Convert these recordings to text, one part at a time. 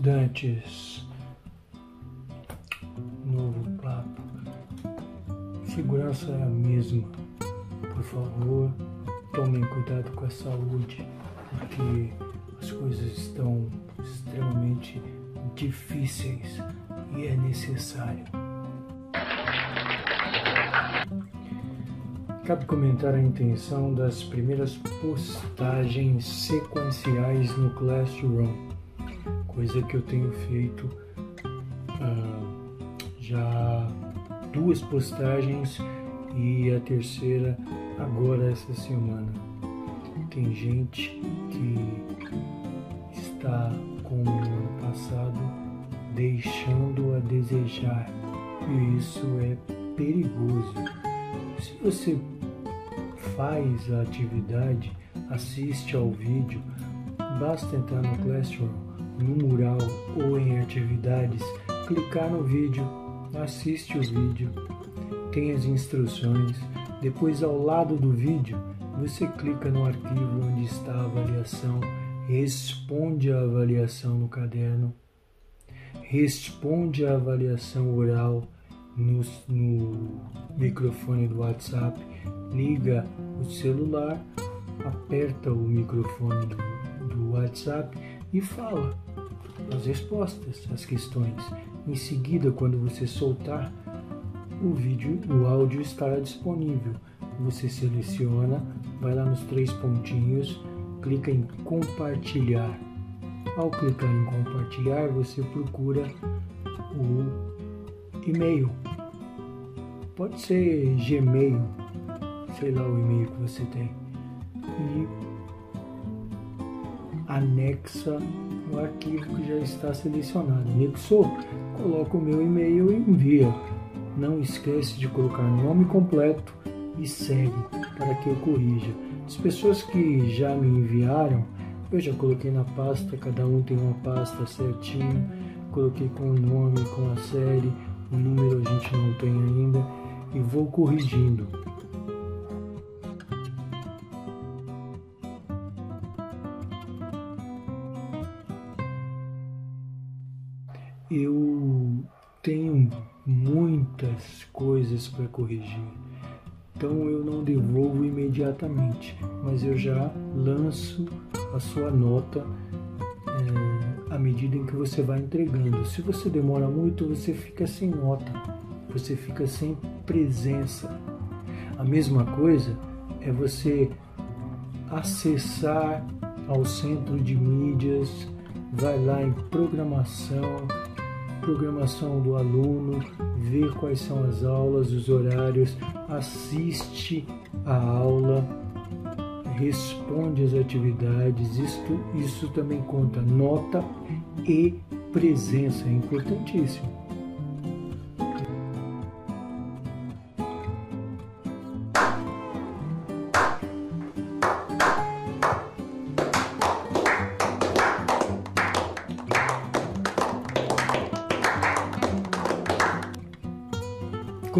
estudantes. Novo papo. Segurança é a mesma. Por favor, tomem cuidado com a saúde, porque as coisas estão extremamente difíceis e é necessário. Cabe comentar a intenção das primeiras postagens sequenciais no Classroom coisa que eu tenho feito uh, já duas postagens e a terceira agora essa semana. Tem gente que está, como no ano passado, deixando a desejar e isso é perigoso. Se você faz a atividade, assiste ao vídeo, basta entrar no Classroom no mural ou em atividades, clicar no vídeo, assiste o vídeo, tem as instruções, depois ao lado do vídeo você clica no arquivo onde está a avaliação, responde a avaliação no caderno, responde a avaliação oral no, no microfone do WhatsApp, liga o celular, aperta o microfone do, do WhatsApp e fala as respostas às questões. Em seguida, quando você soltar o vídeo, o áudio estará disponível. Você seleciona, vai lá nos três pontinhos, clica em compartilhar. Ao clicar em compartilhar, você procura o e-mail. Pode ser Gmail, sei lá o e-mail que você tem. E anexa o arquivo que já está selecionado. Anexou, coloca o meu e-mail e envia. Não esquece de colocar nome completo e segue para que eu corrija. As pessoas que já me enviaram, eu já coloquei na pasta, cada um tem uma pasta certinho, coloquei com o nome, com a série, o número a gente não tem ainda e vou corrigindo. Eu tenho muitas coisas para corrigir. Então eu não devolvo imediatamente, mas eu já lanço a sua nota é, à medida em que você vai entregando. Se você demora muito, você fica sem nota, você fica sem presença. A mesma coisa é você acessar ao centro de mídias, vai lá em programação, programação do aluno, ver quais são as aulas, os horários, assiste a aula, responde às atividades. Isto, isso também conta nota e presença, é importantíssimo.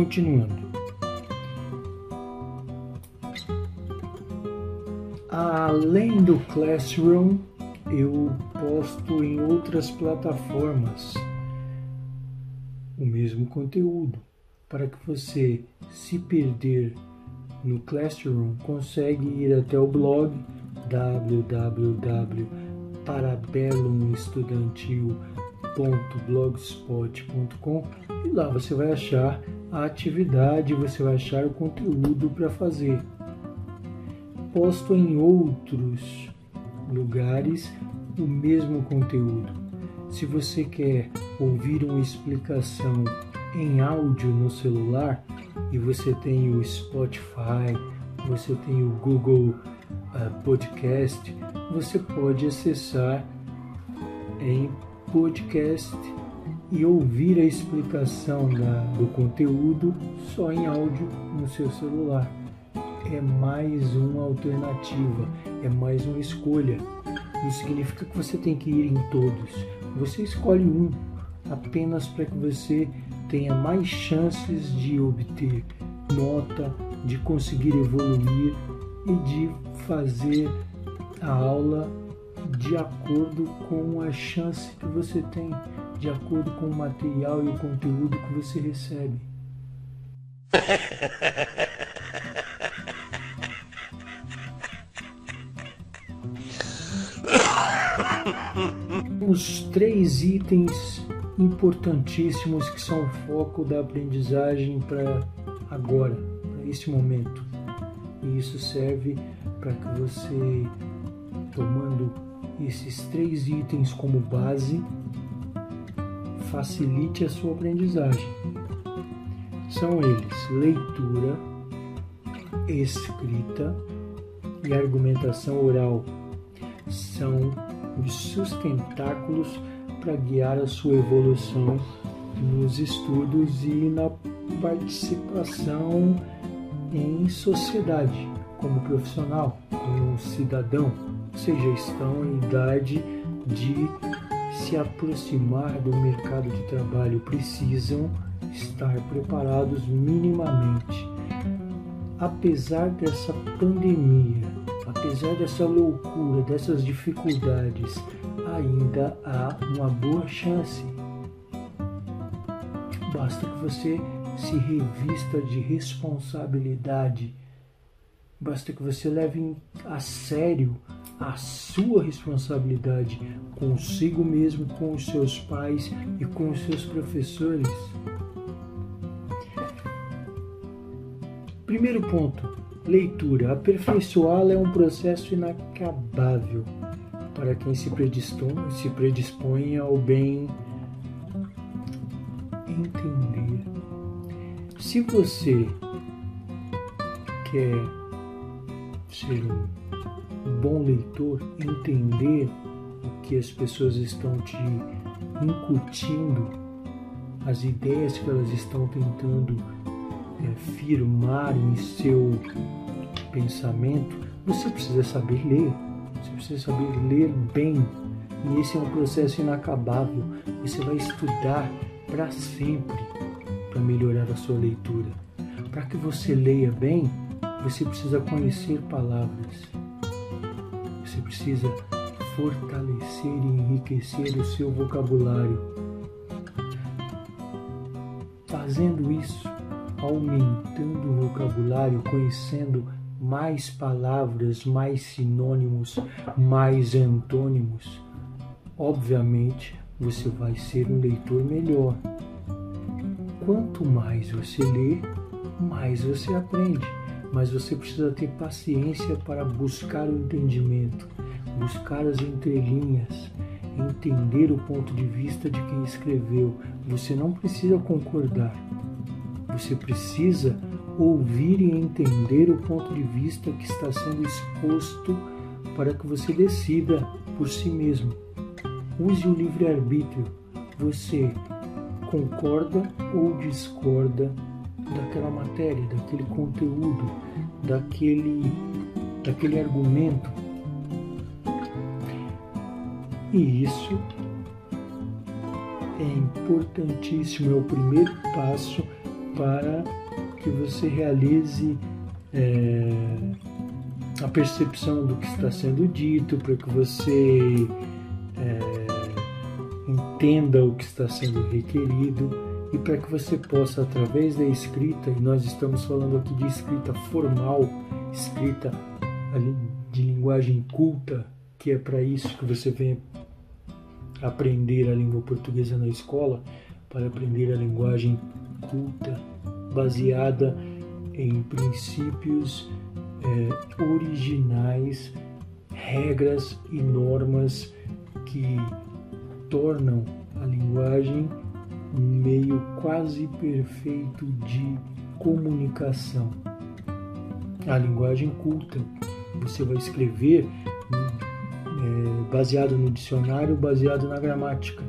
Continuando. Além do Classroom, eu posto em outras plataformas o mesmo conteúdo para que você, se perder no Classroom, consegue ir até o blog www.parabelumestudantil.blogspot.com e lá você vai achar a atividade, você vai achar o conteúdo para fazer. Posto em outros lugares o mesmo conteúdo. Se você quer ouvir uma explicação em áudio no celular e você tem o Spotify, você tem o Google uh, Podcast, você pode acessar em podcast e ouvir a explicação da, do conteúdo só em áudio no seu celular. É mais uma alternativa, é mais uma escolha. Não significa que você tem que ir em todos. Você escolhe um apenas para que você tenha mais chances de obter nota, de conseguir evoluir e de fazer a aula de acordo com a chance que você tem, de acordo com o material e o conteúdo que você recebe. Os três itens importantíssimos que são o foco da aprendizagem para agora, para esse momento. E isso serve para que você, tomando esses três itens como base, facilite a sua aprendizagem. São eles: leitura, escrita e argumentação oral. São os sustentáculos para guiar a sua evolução nos estudos e na participação em sociedade, como profissional, como cidadão, ou seja, estão em idade de se aproximar do mercado de trabalho, precisam estar preparados minimamente. Apesar dessa pandemia, apesar dessa loucura, dessas dificuldades, ainda há uma boa chance. Basta que você se revista de responsabilidade. Basta que você leve a sério a sua responsabilidade consigo mesmo, com os seus pais e com os seus professores. Primeiro ponto: leitura. Aperfeiçoá-la é um processo inacabável para quem se predispõe, se predispõe ao bem entender. Se você quer ser um bom leitor, entender o que as pessoas estão te incutindo, as ideias que elas estão tentando é, firmar em seu pensamento, você precisa saber ler. Você precisa saber ler bem. E esse é um processo inacabável. Você vai estudar para sempre para melhorar a sua leitura. Para que você leia bem, você precisa conhecer palavras. Você precisa fortalecer e enriquecer o seu vocabulário. Fazendo isso, aumentando o vocabulário, conhecendo mais palavras, mais sinônimos, mais antônimos, obviamente você vai ser um leitor melhor. Quanto mais você lê, mais você aprende. Mas você precisa ter paciência para buscar o entendimento, buscar as entrelinhas, entender o ponto de vista de quem escreveu. Você não precisa concordar, você precisa ouvir e entender o ponto de vista que está sendo exposto para que você decida por si mesmo. Use o livre-arbítrio. Você concorda ou discorda daquela matéria, daquele conteúdo, daquele, daquele argumento. E isso é importantíssimo, é o primeiro passo para que você realize é, a percepção do que está sendo dito, para que você é, entenda o que está sendo requerido e para que você possa, através da escrita, e nós estamos falando aqui de escrita formal, escrita de linguagem culta, que é para isso que você vem aprender a língua portuguesa na escola, para aprender a linguagem culta, baseada em princípios é, originais, regras e normas que tornam a linguagem um meio quase perfeito de comunicação. A linguagem culta, você vai escrever é, baseado no dicionário, baseado na gramática.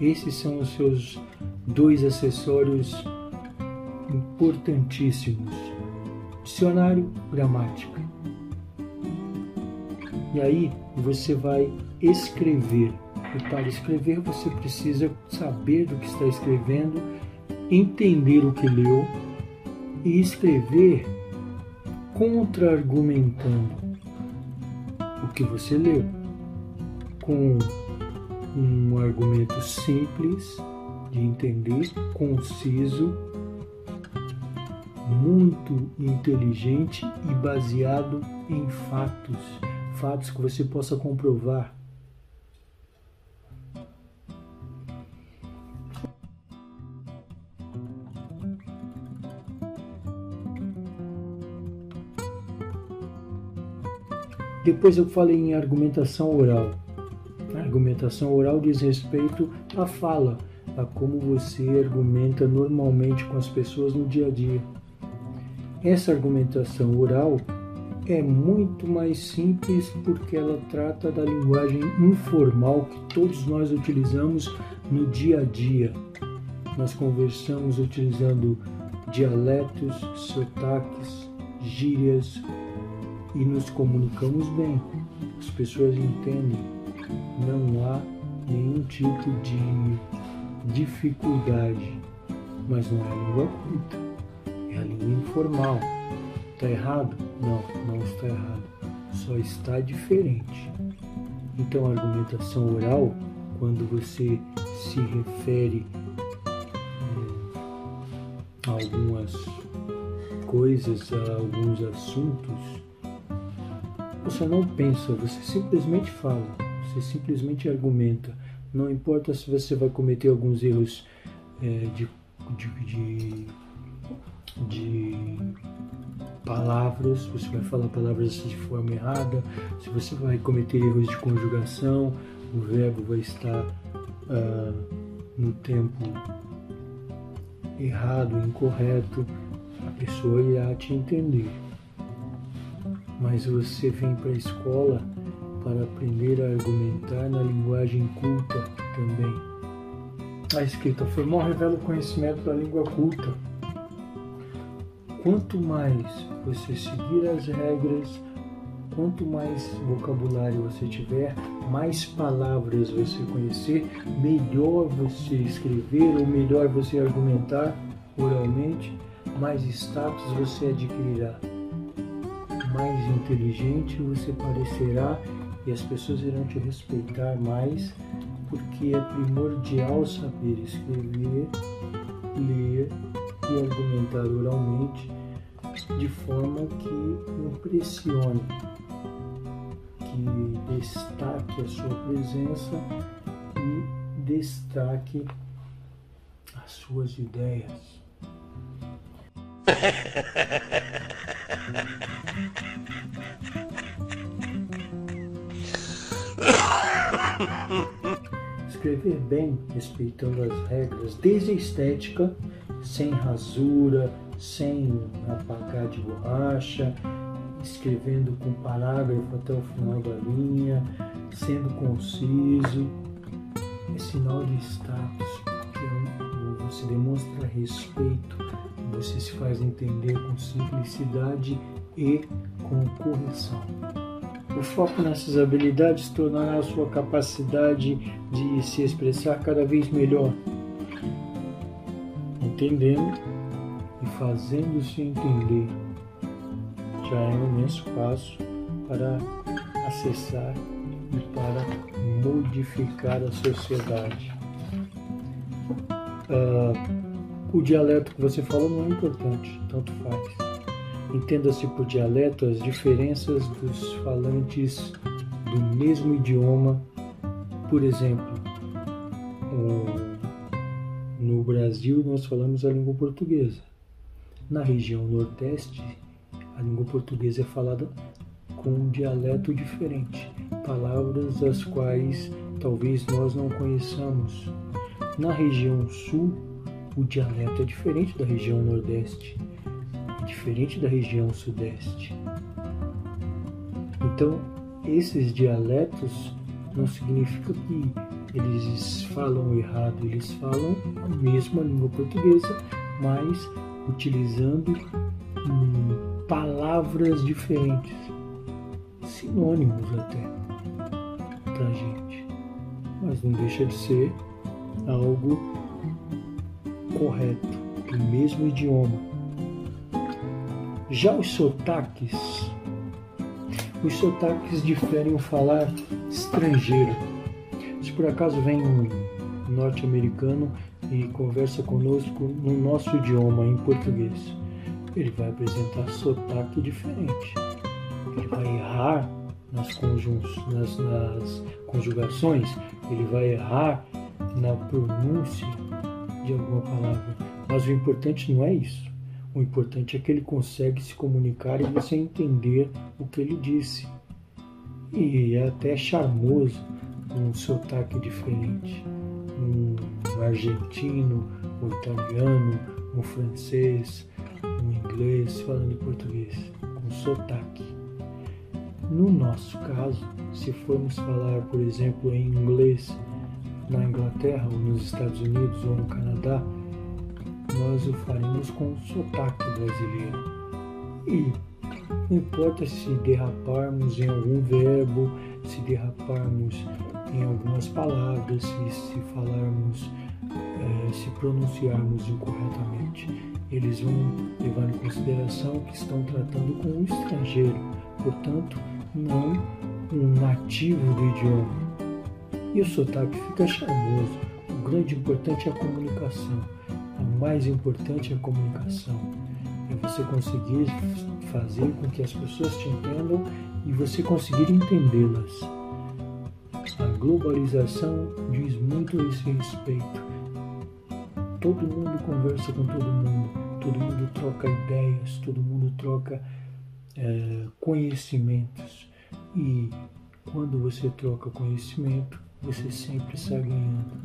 Esses são os seus dois acessórios importantíssimos: dicionário, gramática. E aí você vai escrever. E para escrever você precisa saber do que está escrevendo, entender o que leu e escrever contra-argumentando. o que você leu, com um argumento simples de entender, conciso, muito inteligente e baseado em fatos, fatos que você possa comprovar. Depois eu falei em argumentação oral. A argumentação oral diz respeito à fala, a como você argumenta normalmente com as pessoas no dia a dia. Essa argumentação oral é muito mais simples porque ela trata da linguagem informal que todos nós utilizamos no dia a dia. Nós conversamos utilizando dialetos, sotaques, gírias, e nos comunicamos bem. As pessoas entendem, não há nenhum tipo de dificuldade, mas não é a língua culta, é a língua informal. Está errado? Não, não está errado, só está diferente. Então, a argumentação oral, quando você se refere eh, a algumas coisas, a alguns assuntos, você não pensa, você simplesmente fala, você simplesmente argumenta. Não importa se você vai cometer alguns erros é, de, de, de, de palavras, você vai falar palavras de forma errada, se você vai cometer erros de conjugação, o verbo vai estar uh, no tempo errado, incorreto, a pessoa irá te entender mas você vem para a escola para aprender a argumentar na linguagem culta também. A escrita formal revela o conhecimento da língua culta. Quanto mais você seguir as regras, quanto mais vocabulário você tiver, mais palavras você conhecer, melhor você escrever ou melhor você argumentar oralmente, mais status você adquirirá mais inteligente você parecerá e as pessoas irão te respeitar mais, porque é primordial saber escrever, ler e argumentar oralmente de forma que impressione, que destaque a sua presença e destaque as suas ideias. Escrever bem, respeitando as regras, desde a estética, sem rasura, sem apagar de borracha, escrevendo com parágrafo até o final da linha, sendo conciso, é sinal de status, porque você demonstra respeito, você se faz entender com simplicidade e com correção. O foco nessas habilidades tornará a sua capacidade de se expressar cada vez melhor, entendendo e fazendo-se entender. Já é um imenso passo para acessar e para modificar a sociedade. Uh, o dialeto que você fala não é importante, tanto faz. Entenda-se por dialeto as diferenças dos falantes do mesmo idioma. Por exemplo, no Brasil nós falamos a língua portuguesa. Na região Nordeste, a língua portuguesa é falada com um dialeto diferente, palavras as quais talvez nós não conheçamos. Na região Sul, o dialeto é diferente da região Nordeste diferente da região sudeste. Então, esses dialetos não significa que eles falam errado, eles falam a mesma língua portuguesa, mas utilizando hum, palavras diferentes, sinônimos até, para gente. Mas não deixa de ser algo correto, o mesmo idioma já os sotaques. Os sotaques diferem o falar estrangeiro. Se por acaso vem um norte-americano e conversa conosco no nosso idioma, em português, ele vai apresentar sotaque diferente. Ele vai errar nas, nas, nas conjugações, ele vai errar na pronúncia de alguma palavra. Mas o importante não é isso. O importante é que ele consegue se comunicar e você entender o que ele disse. E é até charmoso um sotaque diferente. Um argentino, um italiano, um francês, um inglês falando português, com sotaque. No nosso caso, se formos falar, por exemplo, em inglês na Inglaterra ou nos Estados Unidos ou no Canadá, nós o faremos com sotaque brasileiro. E não importa se derraparmos em algum verbo, se derraparmos em algumas palavras, se, se falarmos, é, se pronunciarmos incorretamente, eles vão levar em consideração que estão tratando com um estrangeiro, portanto, não um nativo do idioma. E o sotaque fica charmoso. O grande importante é a comunicação o mais importante é a comunicação. É você conseguir fazer com que as pessoas te entendam e você conseguir entendê-las. A globalização diz muito a esse respeito. Todo mundo conversa com todo mundo, todo mundo troca ideias, todo mundo troca é, conhecimentos. E quando você troca conhecimento, você sempre está ganhando.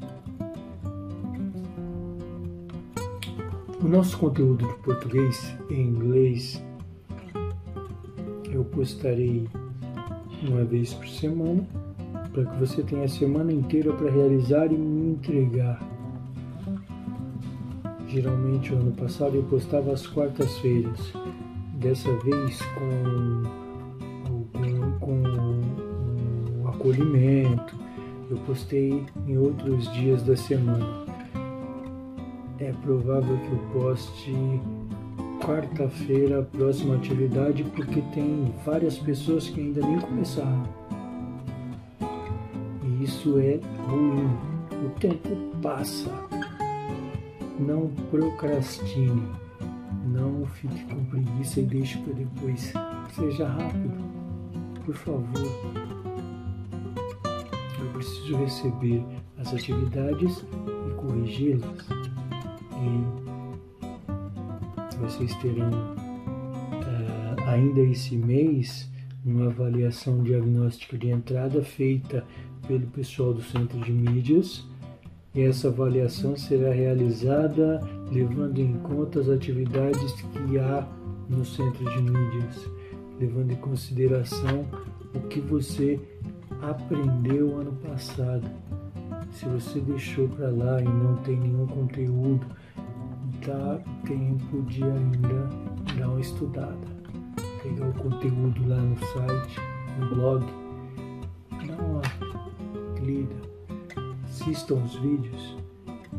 O nosso conteúdo de português e inglês eu postarei uma vez por semana para que você tenha a semana inteira para realizar e me entregar. Geralmente, o ano passado eu postava às quartas-feiras, dessa vez com, com, com um acolhimento. Eu postei em outros dias da semana é provável que eu poste quarta-feira a próxima atividade porque tem várias pessoas que ainda nem começaram. E isso é ruim. O tempo passa. Não procrastine. Não fique com preguiça e deixe para depois. Seja rápido. Por favor. Preciso receber as atividades e corrigi-las e vocês terão uh, ainda esse mês uma avaliação diagnóstica de entrada feita pelo pessoal do Centro de Mídias. E essa avaliação será realizada levando em conta as atividades que há no Centro de Mídias, levando em consideração o que você aprendeu ano passado. Se você deixou para lá e não tem nenhum conteúdo dá tempo de ainda dar uma estudada. Pegar o conteúdo lá no site, no blog, dá uma lida, assistam os vídeos,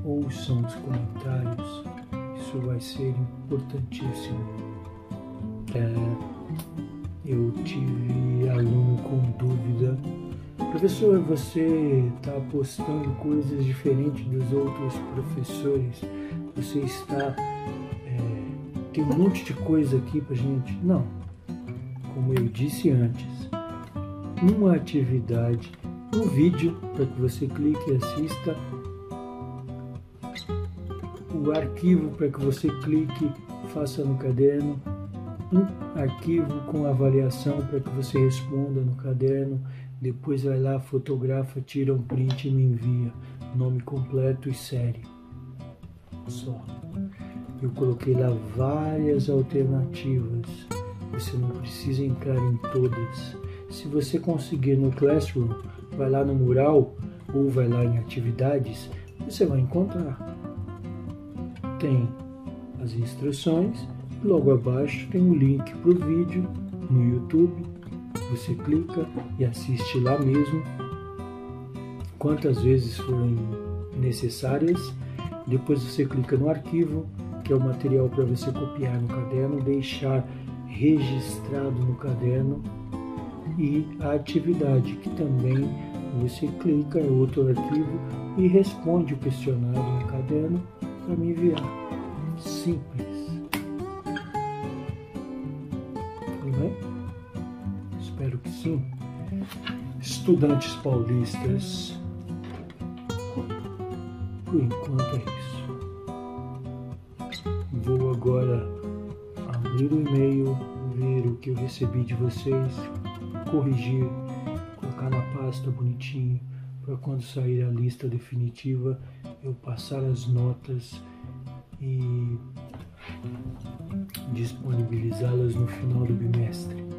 ouçam os comentários, isso vai ser importantíssimo. É, eu tive aluno com dúvida. Professor, você está postando coisas diferentes dos outros professores você está. É, tem um monte de coisa aqui para gente. Não. Como eu disse antes, uma atividade, um vídeo para que você clique e assista, o arquivo para que você clique, faça no caderno, um arquivo com avaliação para que você responda no caderno, depois vai lá, fotografa, tira um print e me envia. Nome completo e série só. Eu coloquei lá várias alternativas. Você não precisa entrar em todas. Se você conseguir no Classroom, vai lá no mural ou vai lá em atividades, você vai encontrar. Tem as instruções, logo abaixo tem o link para o vídeo no YouTube. Você clica e assiste lá mesmo, quantas vezes forem necessárias depois você clica no arquivo, que é o material para você copiar no caderno, deixar registrado no caderno e a atividade, que também você clica em outro arquivo e responde o questionário no caderno para me enviar. Simples. Espero que sim. Estudantes paulistas, por enquanto é isso. Vou agora abrir o e-mail, ver o que eu recebi de vocês, corrigir, colocar na pasta bonitinho, para quando sair a lista definitiva eu passar as notas e disponibilizá-las no final do bimestre.